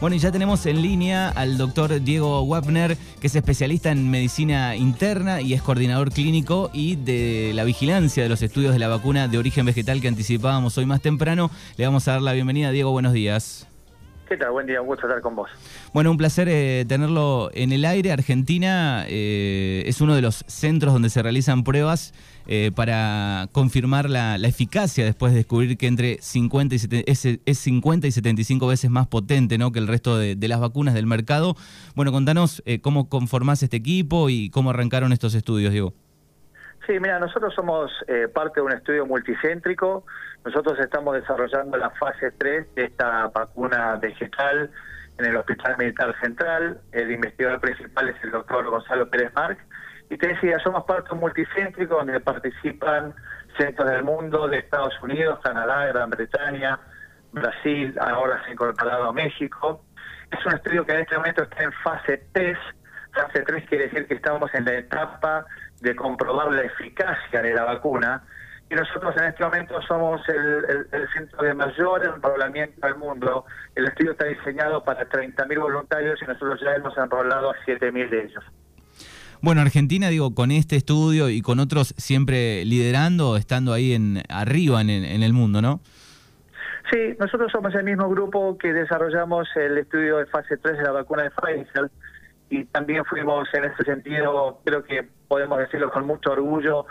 Bueno, y ya tenemos en línea al doctor Diego Wapner, que es especialista en medicina interna y es coordinador clínico y de la vigilancia de los estudios de la vacuna de origen vegetal que anticipábamos hoy más temprano. Le vamos a dar la bienvenida. Diego, buenos días. ¿Qué tal? Buen día, un gusto estar con vos. Bueno, un placer eh, tenerlo en el aire. Argentina eh, es uno de los centros donde se realizan pruebas eh, para confirmar la, eficacia después de descubrir que entre 50 y es, 50 y 75 veces más potente ¿no? que el resto de, las vacunas del mercado. Bueno, contanos cómo conformás este equipo y cómo arrancaron estos estudios, Diego. Sí, mira, nosotros somos parte de un estudio multicéntrico nosotros estamos desarrollando la fase 3 de esta vacuna vegetal en el Hospital Militar Central. El investigador principal es el doctor Gonzalo Pérez Marc. Y te decía, somos parte multicéntrico donde participan centros del mundo, de Estados Unidos, Canadá, Gran Bretaña, Brasil, ahora se ha incorporado a México. Es un estudio que en este momento está en fase 3. Fase 3 quiere decir que estamos en la etapa de comprobar la eficacia de la vacuna y nosotros en este momento somos el, centro de mayor enrolamiento del mundo. El estudio está diseñado para 30.000 voluntarios y nosotros ya hemos enrolado a 7.000 de ellos. Bueno, Argentina, digo, con este estudio y con otros siempre liderando, estando ahí en arriba en, en el mundo, ¿no? Sí, nosotros somos el mismo grupo que desarrollamos el estudio de fase 3 de la vacuna de Pfizer y también fuimos en ese sentido, creo que podemos decirlo con mucho orgullo,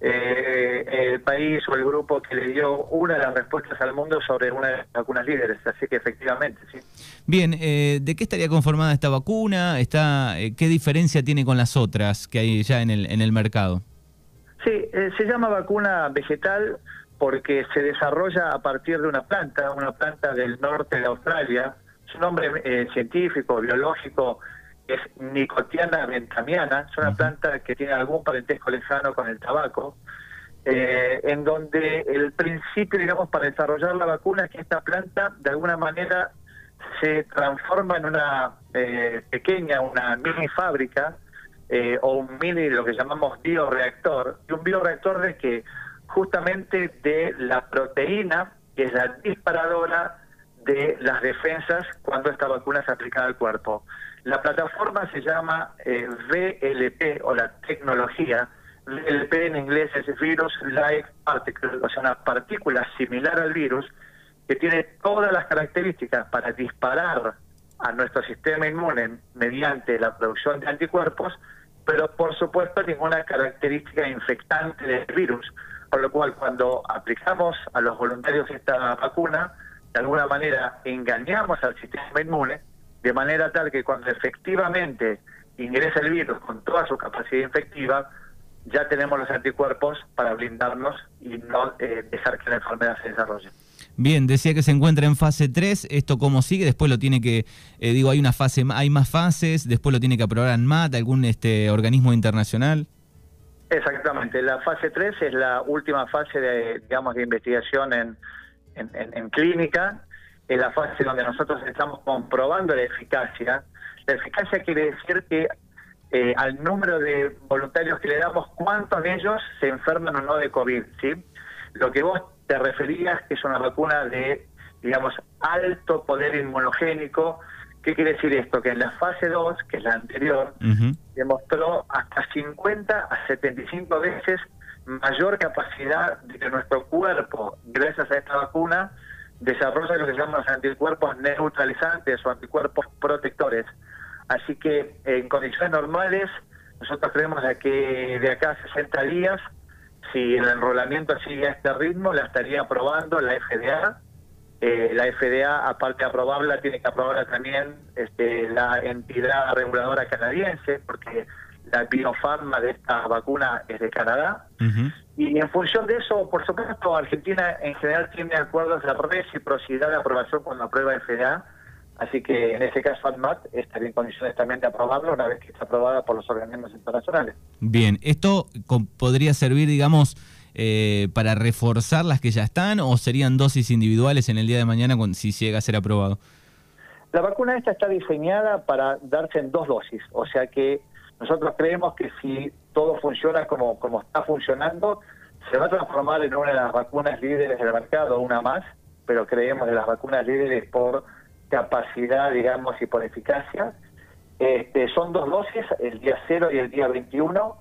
eh, el país o el grupo que le dio una de las respuestas al mundo sobre una de las vacunas líderes, así que efectivamente, sí. Bien, eh, ¿de qué estaría conformada esta vacuna? Está, eh, ¿Qué diferencia tiene con las otras que hay ya en el, en el mercado? Sí, eh, se llama vacuna vegetal porque se desarrolla a partir de una planta, una planta del norte de Australia. Su nombre científico, biológico, es Nicotiana ventamiana, es una planta que tiene algún parentesco lejano con el tabaco, eh, en donde el principio, digamos, para desarrollar la vacuna es que esta planta de alguna manera se transforma en una eh, pequeña, una mini fábrica eh, o un mini, lo que llamamos bioreactor, y un bioreactor de que justamente de la proteína, que es la disparadora de las defensas cuando esta vacuna es aplicada al cuerpo. La plataforma se llama eh, VLP o la tecnología. VLP en inglés es Virus Like Particle, o sea, una partícula similar al virus que tiene todas las características para disparar a nuestro sistema inmune mediante la producción de anticuerpos, pero por supuesto ninguna característica infectante del virus, por lo cual cuando aplicamos a los voluntarios esta vacuna, de alguna manera engañamos al sistema inmune de manera tal que cuando efectivamente ingresa el virus con toda su capacidad infectiva, ya tenemos los anticuerpos para blindarnos y no eh, dejar que la enfermedad se desarrolle. Bien, decía que se encuentra en fase 3, ¿esto cómo sigue? Después lo tiene que, eh, digo, hay una fase, hay más fases, después lo tiene que aprobar ANMAT, algún este organismo internacional. Exactamente, la fase 3 es la última fase de, digamos, de investigación en, en clínica en la fase donde nosotros estamos comprobando la eficacia. La eficacia quiere decir que eh, al número de voluntarios que le damos, cuántos de ellos se enferman o no de COVID, ¿sí? Lo que vos te referías que es una vacuna de, digamos, alto poder inmunogénico. ¿Qué quiere decir esto? Que en la fase 2, que es la anterior, demostró hasta 50 a 75 veces mayor capacidad de que nuestro cuerpo, gracias a esta vacuna, desarrolla lo que se llaman anticuerpos neutralizantes o anticuerpos protectores. Así que en condiciones normales, nosotros creemos que de acá a 60 días, si el enrolamiento sigue a este ritmo, la estaría aprobando la FDA. Eh, la FDA, aparte de aprobarla, tiene que aprobarla también este, la entidad reguladora canadiense, porque la biofarma de esta vacuna es de Canadá. Y en función de eso, por supuesto, Argentina en general tiene acuerdos de reciprocidad de aprobación cuando aprueba FDA. Así que en ese caso ADMAT estaría en condiciones también de aprobarlo una vez que está aprobada por los organismos internacionales. Bien, ¿esto podría servir, digamos, eh, para reforzar las que ya están o serían dosis individuales en el día de mañana si llega a ser aprobado? La vacuna esta está diseñada para darse en dos dosis, o sea que nosotros creemos que si todo funciona como, como está funcionando, se va a transformar en una de las vacunas líderes del mercado, una más, pero creemos de las vacunas líderes por capacidad, digamos, y por eficacia. Este, son dos dosis, el día 0 y el día 21,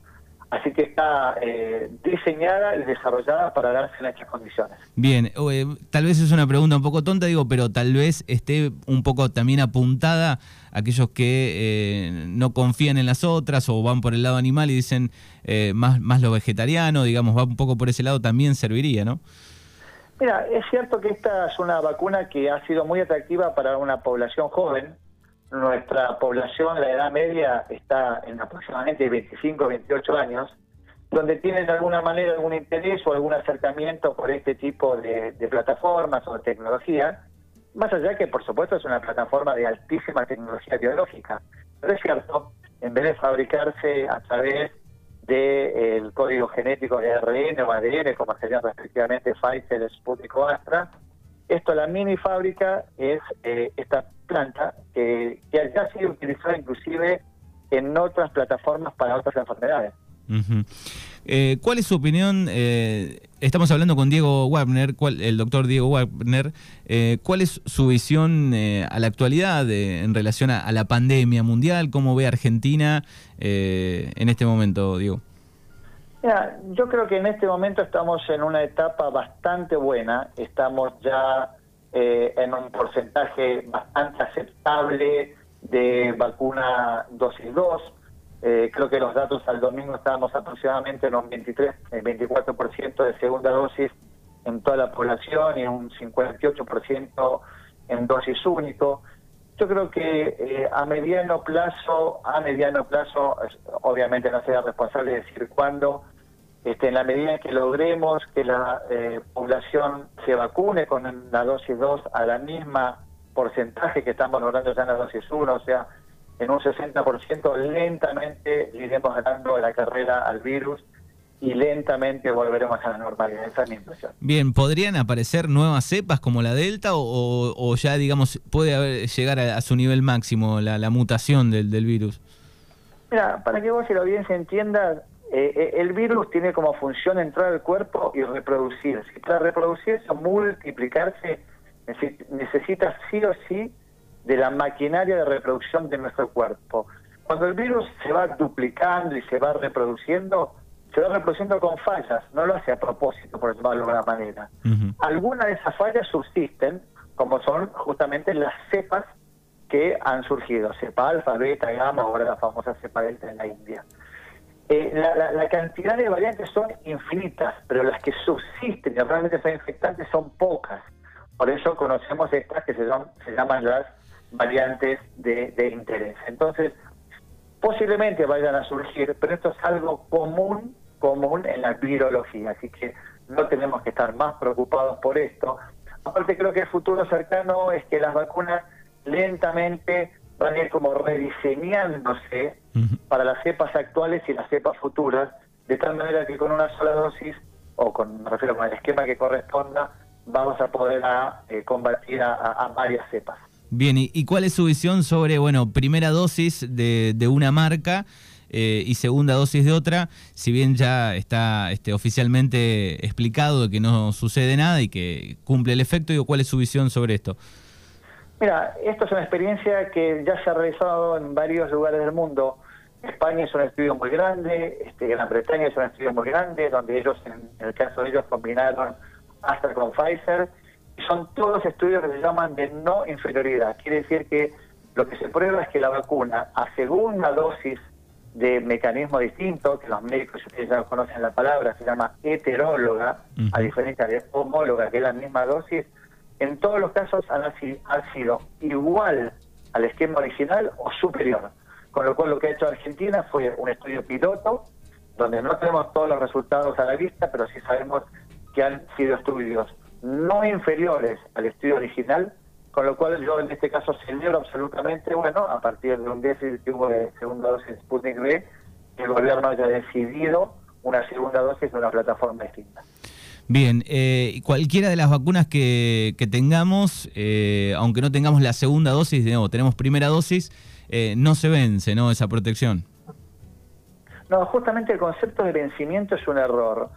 así que está eh, diseñada y desarrollada para darse en estas condiciones. Bien, eh, tal vez es una pregunta un poco tonta, digo, pero tal vez esté un poco también apuntada a aquellos que eh, no confían en las otras o van por el lado animal y dicen más, más lo vegetariano, digamos, va un poco por ese lado, también serviría, ¿no? Mira, es cierto que esta es una vacuna que ha sido muy atractiva para una población joven, nuestra población, la edad media, está en aproximadamente 25, 28 años, donde tienen de alguna manera algún interés o algún acercamiento por este tipo de, plataformas o de tecnología, más allá que por supuesto es una plataforma de altísima tecnología biológica. Pero es cierto, en vez de fabricarse a través del código genético de ARN o ADN, como serían respectivamente Pfizer, Sputnik o Astra, esto, la mini fábrica, es eh, esta planta que, que ha sido utilizada inclusive en otras plataformas para otras enfermedades. Eh, ¿Cuál es su opinión? Eh, estamos hablando con Diego Wagner, el doctor Diego Wagner. ¿Cuál es su visión a la actualidad en relación a, la pandemia mundial? ¿Cómo ve Argentina en este momento, Diego? yo creo que en este momento estamos en una etapa bastante buena, estamos ya eh, en un porcentaje bastante aceptable de vacuna dosis 2. Eh, creo que los datos al domingo estábamos aproximadamente en un 23, 24% de segunda dosis en toda la población y un 58% en dosis único. Yo creo que eh, a mediano plazo, a mediano plazo, obviamente no sea responsable de decir cuándo, este, en la medida en que logremos que la eh, población se vacune con la dosis 2 a la misma porcentaje que estamos logrando ya en la dosis 1, o sea, en un 60%, lentamente iremos ganando la carrera al virus y lentamente volveremos a la normalidad. Esa es mi impresión. Bien, ¿podrían aparecer nuevas cepas como la Delta o, ya, digamos, puede llegar a, su nivel máximo la, mutación del, del virus? Mira, para que vos y la audiencia entienda, eh, eh, el virus tiene como función entrar al cuerpo y reproducirse. Para reproducirse o multiplicarse necesita sí o sí de la maquinaria de reproducción de nuestro cuerpo. Cuando el virus se va duplicando y se va reproduciendo, se va reproduciendo con fallas, no lo hace a propósito, por llamarlo de alguna manera. Algunas de esas fallas subsisten, como son justamente las cepas que han surgido, cepa alfa, beta, gamma, ahora la famosa cepa delta en la India. Eh, la, cantidad de variantes son infinitas, pero las que subsisten y realmente son infectantes son pocas. Por eso conocemos estas que se llaman las variantes de, interés. Entonces, posiblemente vayan a surgir, pero esto es algo común, común en la virología, así que no tenemos que estar más preocupados por esto. Aparte creo que el futuro cercano es que las vacunas lentamente van a ir como rediseñándose para las cepas actuales y las cepas futuras, de tal manera que con una sola dosis, o con, me refiero con el esquema que corresponda, vamos a poder eh, combatir a, varias cepas. Bien, ¿y, cuál es su visión sobre, bueno, primera dosis de, una marca eh, y segunda dosis de otra? Si bien ya está este, oficialmente explicado que no sucede nada y que cumple el efecto, digo, ¿cuál es su visión sobre esto? Mira, esto es una experiencia que ya se ha realizado en varios lugares del mundo. España es un estudio muy grande, este, Gran Bretaña es un estudio muy grande, donde ellos, en, el caso de ellos, combinaron hasta con Pfizer. Y son todos estudios que se llaman de no inferioridad. Quiere decir que lo que se prueba es que la vacuna a segunda dosis de mecanismo distinto, que los médicos, ya conocen la palabra, se llama heteróloga, a diferencia de homóloga, que es la misma dosis, en todos los casos han, sido igual al esquema original o superior. Con lo cual lo que ha hecho Argentina fue un estudio piloto, donde no tenemos todos los resultados a la vista, pero sí sabemos que han sido estudios no inferiores al estudio original, con lo cual yo en este caso celebro absolutamente, bueno, a partir de un déficit que hubo de segunda dosis Sputnik V, que el gobierno haya decidido una segunda dosis de una plataforma distinta. Bien, eh, cualquiera de las vacunas que, tengamos, eh, aunque no tengamos la segunda dosis, no, tenemos primera dosis, eh, no se vence, ¿no? Esa protección. No, justamente el concepto de vencimiento es un error.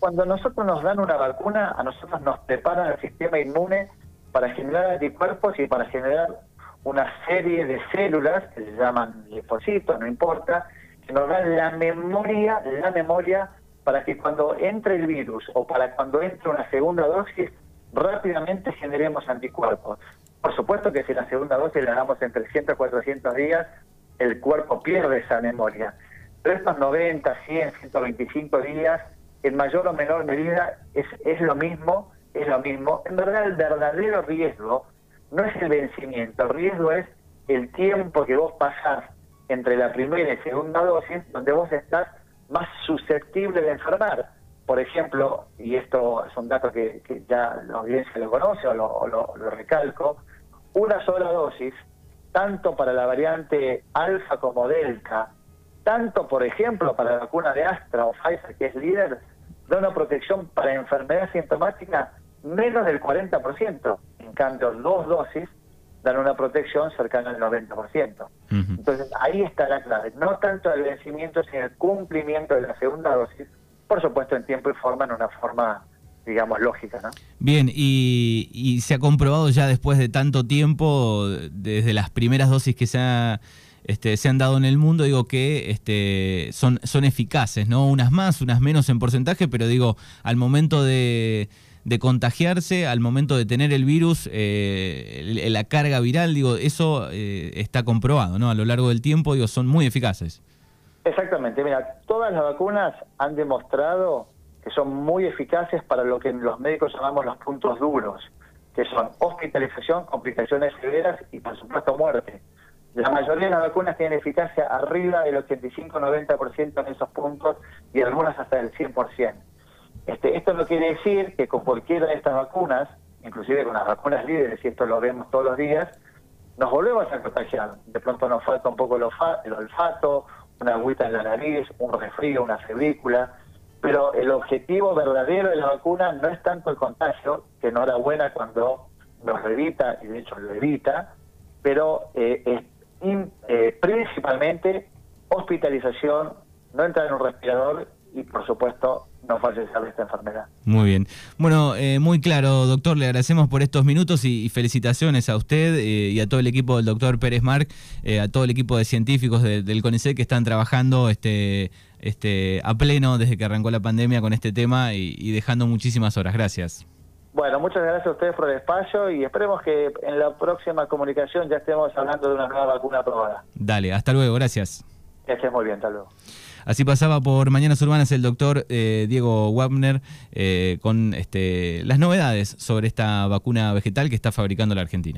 cuando nosotros nos dan una vacuna, a nosotros nos preparan el sistema inmune para generar anticuerpos y para generar una serie de células que se llaman linfocitos, no importa, que nos dan la memoria, la memoria para que cuando entre el virus o para cuando entre una segunda dosis, rápidamente generemos anticuerpos. Por supuesto que si la segunda dosis la damos en 300 400 días, el cuerpo pierde esa memoria. Pero estos 90, 100, 125 días, en mayor o menor medida, es, es lo mismo, es lo mismo. En verdad, el verdadero riesgo no es el vencimiento, el riesgo es el tiempo que vos pasás entre la primera y segunda dosis, donde vos estás más susceptible de enfermar. Por ejemplo, y esto es un dato que, ya la audiencia lo conoce o lo, recalco, una sola dosis, tanto para la variante alfa como delta, tanto, por ejemplo, para la vacuna de Astra o Pfizer, que es líder, da una protección para enfermedad sintomática menos del 40%. En cambio, dos dosis dan una protección cercana al 90%. Entonces, ahí está la clave. No tanto el vencimiento, sino el cumplimiento de la segunda dosis, por supuesto en tiempo y forma, en una forma, digamos, lógica. ¿no? Bien, y, se ha comprobado ya después de tanto tiempo, desde las primeras dosis que se ha... Este, se han dado en el mundo, digo que este, son, son eficaces, ¿no? Unas más, unas menos en porcentaje, pero digo, al momento de, de contagiarse al momento de tener el virus, eh, la carga viral, digo, eso eh, está comprobado, ¿no? A lo largo del tiempo, digo, son muy eficaces. Exactamente, mira, todas las vacunas han demostrado que son muy eficaces para lo que los médicos llamamos los puntos duros, que son hospitalización, complicaciones severas y por supuesto muerte. La mayoría de las vacunas tienen eficacia arriba del 85-90% en esos puntos y algunas hasta del 100%. Este, esto no quiere decir que con cualquiera de estas vacunas, inclusive con las vacunas líderes, y esto lo vemos todos los días, nos volvemos a contagiar. De pronto nos falta un poco el, olfato, una agüita en la nariz, un resfrío, una febrícula, pero el objetivo verdadero de la vacuna no es tanto el contagio, que enhorabuena cuando nos evita, y de hecho lo evita, pero eh, es eh, principalmente hospitalización, no entrar en un respirador y por supuesto no fallecer de esta enfermedad. Muy bien. Bueno, eh, muy claro, doctor, le agradecemos por estos minutos y, felicitaciones a usted eh, y a todo el equipo del doctor Pérez Marc, eh, a todo el equipo de científicos del CONICET que están trabajando este, este, a pleno desde que arrancó la pandemia con este tema y, dejando muchísimas horas. Gracias. Bueno, muchas gracias a ustedes por el espacio y esperemos que en la próxima comunicación ya estemos hablando de una nueva vacuna aprobada. Dale, hasta luego, gracias. Que estés muy bien, hasta luego. Así pasaba por Mañanas Urbanas el doctor eh, Diego Wagner eh, con este, las novedades sobre esta vacuna vegetal que está fabricando la Argentina.